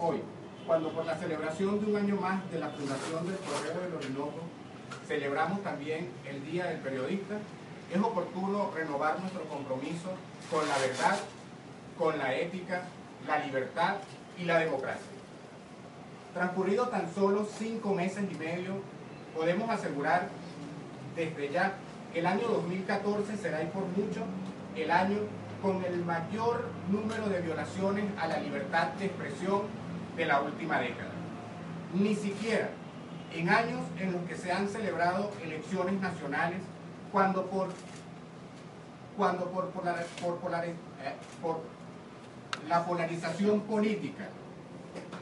Hoy, cuando por la celebración de un año más de la fundación del Correo del Orinoco, celebramos también el Día del Periodista, es oportuno renovar nuestro compromiso con la verdad, con la ética, la libertad y la democracia. Transcurrido tan solo cinco meses y medio, podemos asegurar desde ya que el año 2014 será y por mucho el año con el mayor número de violaciones a la libertad de expresión de la última década. Ni siquiera en años en los que se han celebrado elecciones nacionales, cuando por, cuando por, eh, por la polarización política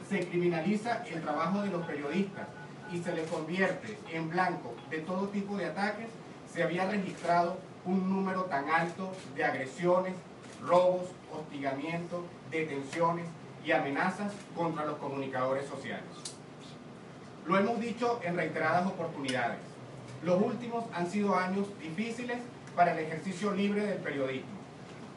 se criminaliza el trabajo de los periodistas y se le convierte en blanco de todo tipo de ataques, se había registrado un número tan alto de agresiones, robos, hostigamientos, detenciones y amenazas contra los comunicadores sociales. Lo hemos dicho en reiteradas oportunidades. Los últimos han sido años difíciles para el ejercicio libre del periodismo,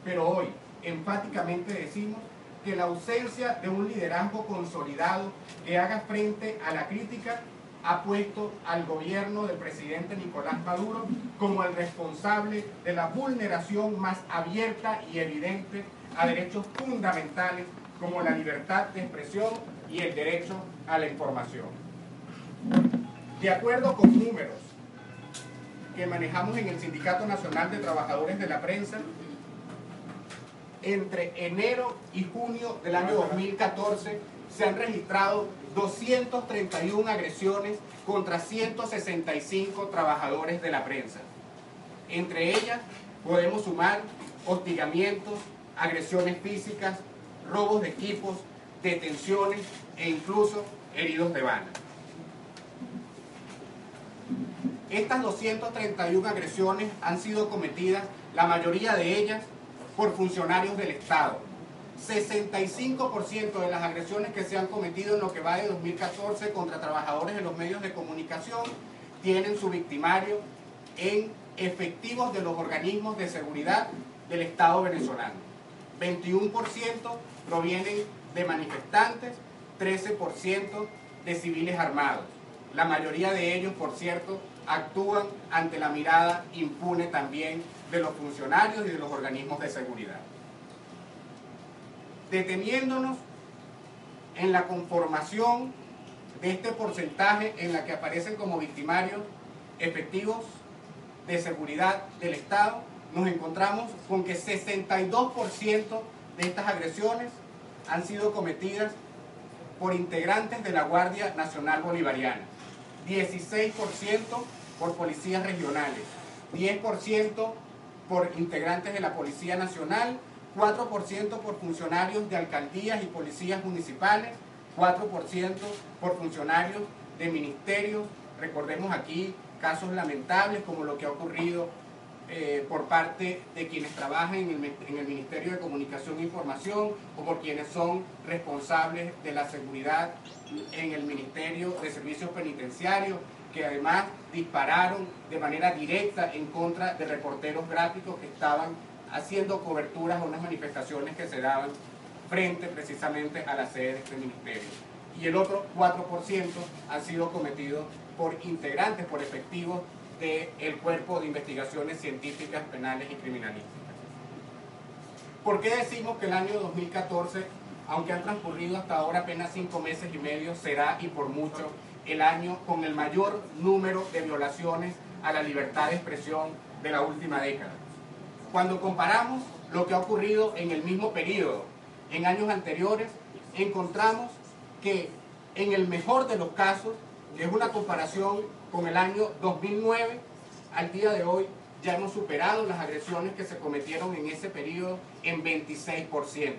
pero hoy enfáticamente decimos que la ausencia de un liderazgo consolidado que haga frente a la crítica ha puesto al gobierno del presidente Nicolás Maduro como el responsable de la vulneración más abierta y evidente a derechos fundamentales como la libertad de expresión y el derecho a la información. De acuerdo con números que manejamos en el Sindicato Nacional de Trabajadores de la Prensa, entre enero y junio del año 2014 se han registrado 231 agresiones contra 165 trabajadores de la prensa. Entre ellas podemos sumar hostigamientos, agresiones físicas, robos de equipos, detenciones e incluso heridos de bala. Estas 231 agresiones han sido cometidas, la mayoría de ellas, por funcionarios del Estado. 65% de las agresiones que se han cometido en lo que va de 2014 contra trabajadores de los medios de comunicación tienen su victimario en efectivos de los organismos de seguridad del Estado venezolano. 21% provienen de manifestantes, 13% de civiles armados. La mayoría de ellos, por cierto, actúan ante la mirada impune también de los funcionarios y de los organismos de seguridad. Deteniéndonos en la conformación de este porcentaje en la que aparecen como victimarios efectivos de seguridad del Estado, nos encontramos con que 62% de estas agresiones han sido cometidas por integrantes de la Guardia Nacional Bolivariana, 16% por policías regionales, 10% por integrantes de la Policía Nacional, 4% por funcionarios de alcaldías y policías municipales, 4% por funcionarios de ministerios. Recordemos aquí casos lamentables como lo que ha ocurrido eh, por parte de quienes trabajan en el, en el, Ministerio de Comunicación e Información o por quienes son responsables de la seguridad en el Ministerio de Servicios Penitenciarios que además dispararon de manera directa en contra de reporteros gráficos que estaban haciendo coberturas a unas manifestaciones que se daban frente precisamente a la sede de este ministerio. Y el otro 4% ha sido cometido por integrantes, por efectivos del Cuerpo de Investigaciones Científicas, Penales y Criminalísticas. ¿Por qué decimos que el año 2014, aunque han transcurrido hasta ahora apenas cinco meses y medio, será y por mucho el año con el mayor número de violaciones a la libertad de expresión de la última década. Cuando comparamos lo que ha ocurrido en el mismo periodo, en años anteriores, encontramos que en el mejor de los casos, es una comparación con el año 2009, al día de hoy ya hemos superado las agresiones que se cometieron en ese periodo en 26%,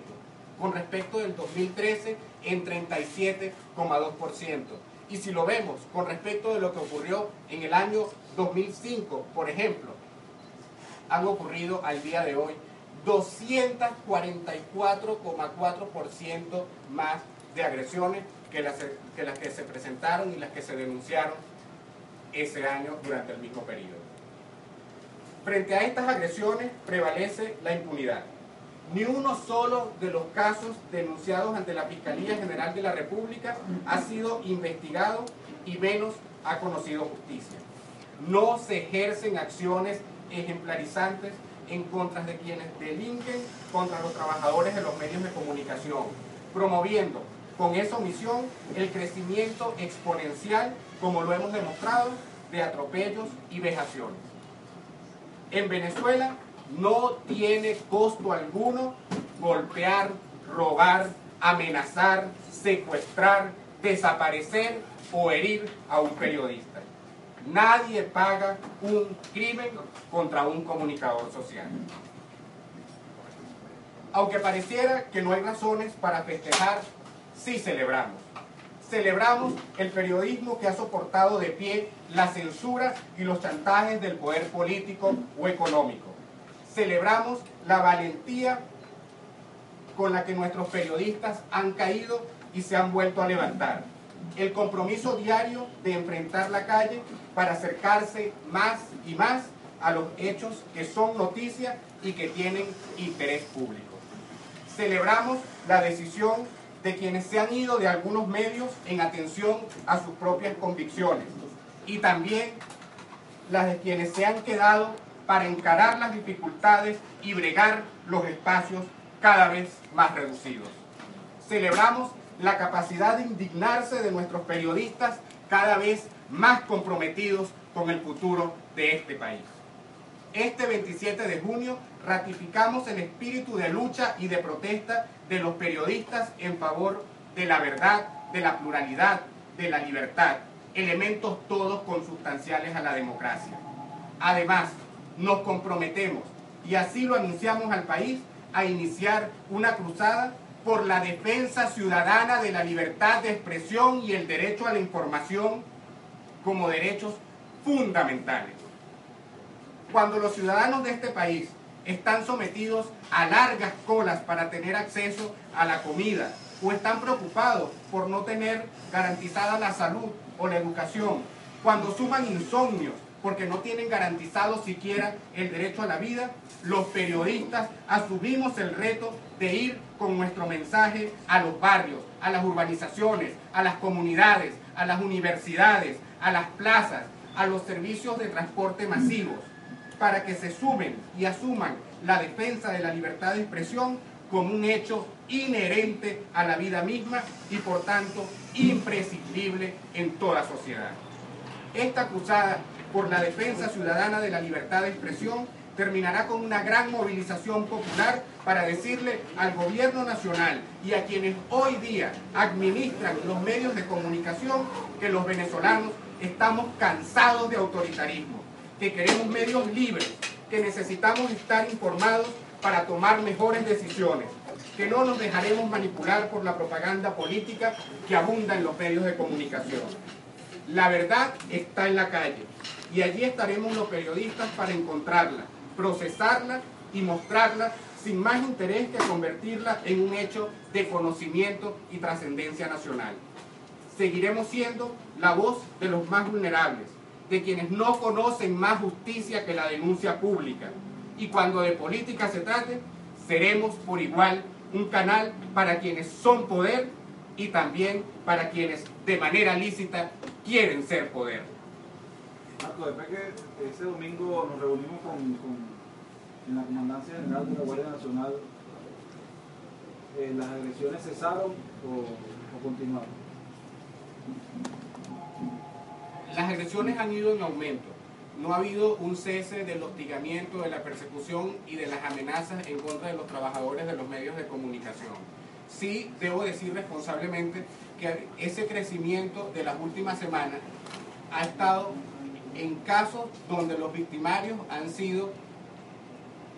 con respecto del 2013 en 37,2%. Y si lo vemos con respecto de lo que ocurrió en el año 2005, por ejemplo, han ocurrido al día de hoy 244,4% más de agresiones que las, que las que se presentaron y las que se denunciaron ese año durante el mismo periodo. Frente a estas agresiones prevalece la impunidad. Ni uno solo de los casos denunciados ante la Fiscalía General de la República ha sido investigado y menos ha conocido justicia. No se ejercen acciones ejemplarizantes en contra de quienes delinquen contra los trabajadores de los medios de comunicación, promoviendo con esa omisión el crecimiento exponencial, como lo hemos demostrado, de atropellos y vejaciones. En Venezuela no tiene costo alguno golpear, robar, amenazar, secuestrar, desaparecer o herir a un periodista. Nadie paga un crimen contra un comunicador social. Aunque pareciera que no hay razones para festejar, sí celebramos. Celebramos el periodismo que ha soportado de pie la censura y los chantajes del poder político o económico. Celebramos la valentía con la que nuestros periodistas han caído y se han vuelto a levantar el compromiso diario de enfrentar la calle para acercarse más y más a los hechos que son noticia y que tienen interés público. Celebramos la decisión de quienes se han ido de algunos medios en atención a sus propias convicciones y también las de quienes se han quedado para encarar las dificultades y bregar los espacios cada vez más reducidos. Celebramos la capacidad de indignarse de nuestros periodistas cada vez más comprometidos con el futuro de este país. Este 27 de junio ratificamos el espíritu de lucha y de protesta de los periodistas en favor de la verdad, de la pluralidad, de la libertad, elementos todos consustanciales a la democracia. Además, nos comprometemos, y así lo anunciamos al país, a iniciar una cruzada por la defensa ciudadana de la libertad de expresión y el derecho a la información como derechos fundamentales. Cuando los ciudadanos de este país están sometidos a largas colas para tener acceso a la comida o están preocupados por no tener garantizada la salud o la educación, cuando suman insomnios porque no tienen garantizado siquiera el derecho a la vida, los periodistas asumimos el reto de ir con nuestro mensaje a los barrios, a las urbanizaciones, a las comunidades, a las universidades, a las plazas, a los servicios de transporte masivos, para que se sumen y asuman la defensa de la libertad de expresión como un hecho inherente a la vida misma y por tanto imprescindible en toda sociedad. Esta cruzada por la defensa ciudadana de la libertad de expresión terminará con una gran movilización popular para decirle al gobierno nacional y a quienes hoy día administran los medios de comunicación que los venezolanos estamos cansados de autoritarismo, que queremos medios libres, que necesitamos estar informados para tomar mejores decisiones, que no nos dejaremos manipular por la propaganda política que abunda en los medios de comunicación. La verdad está en la calle y allí estaremos los periodistas para encontrarla, procesarla y mostrarla sin más interés que convertirla en un hecho de conocimiento y trascendencia nacional. Seguiremos siendo la voz de los más vulnerables, de quienes no conocen más justicia que la denuncia pública. Y cuando de política se trate, seremos por igual un canal para quienes son poder y también para quienes de manera lícita quieren ser poder. Marco, después que ese domingo nos reunimos con, en la Comandancia General de la Guardia Nacional, eh, ¿las agresiones cesaron o, o continuaron? Las agresiones han ido en aumento. No ha habido un cese del hostigamiento, de la persecución y de las amenazas en contra de los trabajadores de los medios de comunicación. Sí, debo decir responsablemente que ese crecimiento de las últimas semanas ha estado en casos donde los victimarios han sido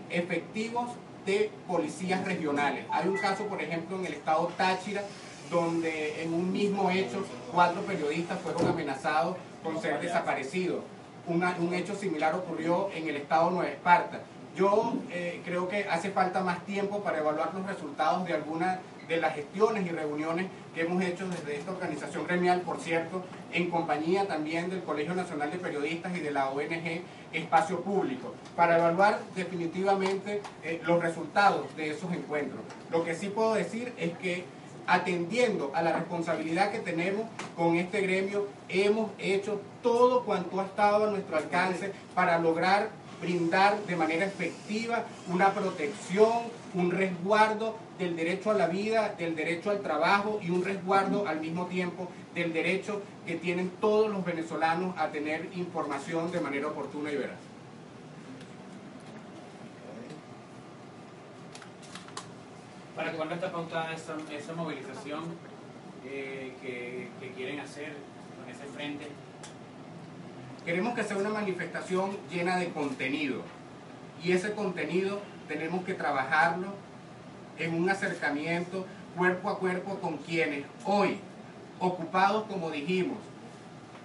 efectivos de policías regionales. Hay un caso, por ejemplo, en el estado Táchira, donde en un mismo hecho cuatro periodistas fueron amenazados con ser desaparecidos. un hecho similar ocurrió en el estado Nueva Esparta. Yo eh, creo que hace falta más tiempo para evaluar los resultados de alguna de las gestiones y reuniones que hemos hecho desde esta organización gremial, por cierto, en compañía también del Colegio Nacional de Periodistas y de la ONG Espacio Público, para evaluar definitivamente eh, los resultados de esos encuentros. Lo que sí puedo decir es que atendiendo a la responsabilidad que tenemos con este gremio, hemos hecho todo cuanto ha estado a nuestro alcance para lograr brindar de manera efectiva una protección, un resguardo del derecho a la vida, del derecho al trabajo y un resguardo al mismo tiempo del derecho que tienen todos los venezolanos a tener información de manera oportuna y veraz. ¿Para cuándo está pautada esa, movilización eh, que, que quieren hacer con ese frente? Queremos que sea una manifestación llena de contenido y ese contenido tenemos que trabajarlo en un acercamiento cuerpo a cuerpo con quienes hoy, ocupados como dijimos,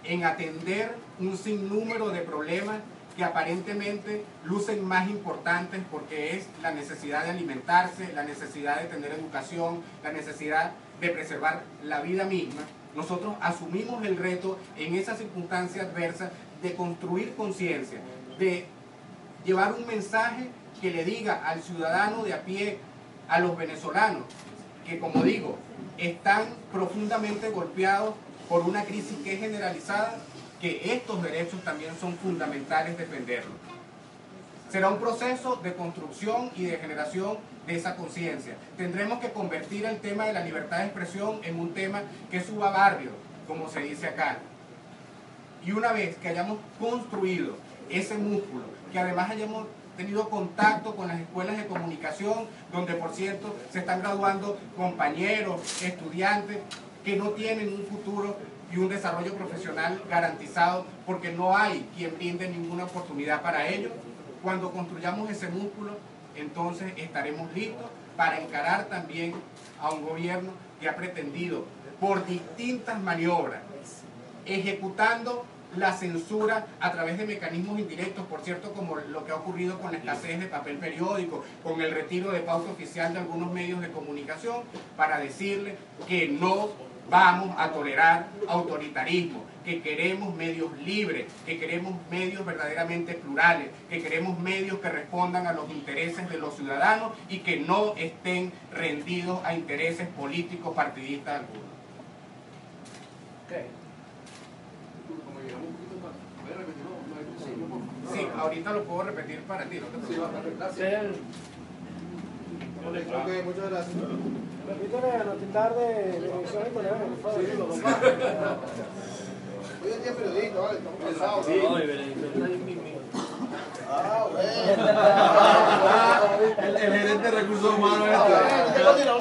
en atender un sinnúmero de problemas que aparentemente lucen más importantes porque es la necesidad de alimentarse, la necesidad de tener educación, la necesidad de preservar la vida misma, nosotros asumimos el reto en esa circunstancia adversa de construir conciencia, de llevar un mensaje que le diga al ciudadano de a pie, a los venezolanos, que como digo, están profundamente golpeados por una crisis que es generalizada, que estos derechos también son fundamentales defenderlos. Será un proceso de construcción y de generación de esa conciencia. Tendremos que convertir el tema de la libertad de expresión en un tema que suba barrio, como se dice acá. Y una vez que hayamos construido ese músculo, que además hayamos tenido contacto con las escuelas de comunicación, donde por cierto se están graduando compañeros, estudiantes que no tienen un futuro y un desarrollo profesional garantizado porque no hay quien brinde ninguna oportunidad para ellos. Cuando construyamos ese músculo, entonces estaremos listos para encarar también a un gobierno que ha pretendido por distintas maniobras, ejecutando la censura a través de mecanismos indirectos, por cierto, como lo que ha ocurrido con la escasez de papel periódico, con el retiro de pauta oficial de algunos medios de comunicación, para decirle que no vamos a tolerar autoritarismo, que queremos medios libres, que queremos medios verdaderamente plurales, que queremos medios que respondan a los intereses de los ciudadanos y que no estén rendidos a intereses políticos partidistas algunos. Sí, ahorita lo puedo repetir para ti, no te preocupes. Gracias. Ok, muchas gracias. Repítele a notitar de elección y colega, por favor. Hoy es día periodista, vale, estamos cansados. Ah, bueno. El, el gerente de recursos humanos. Ah, bueno,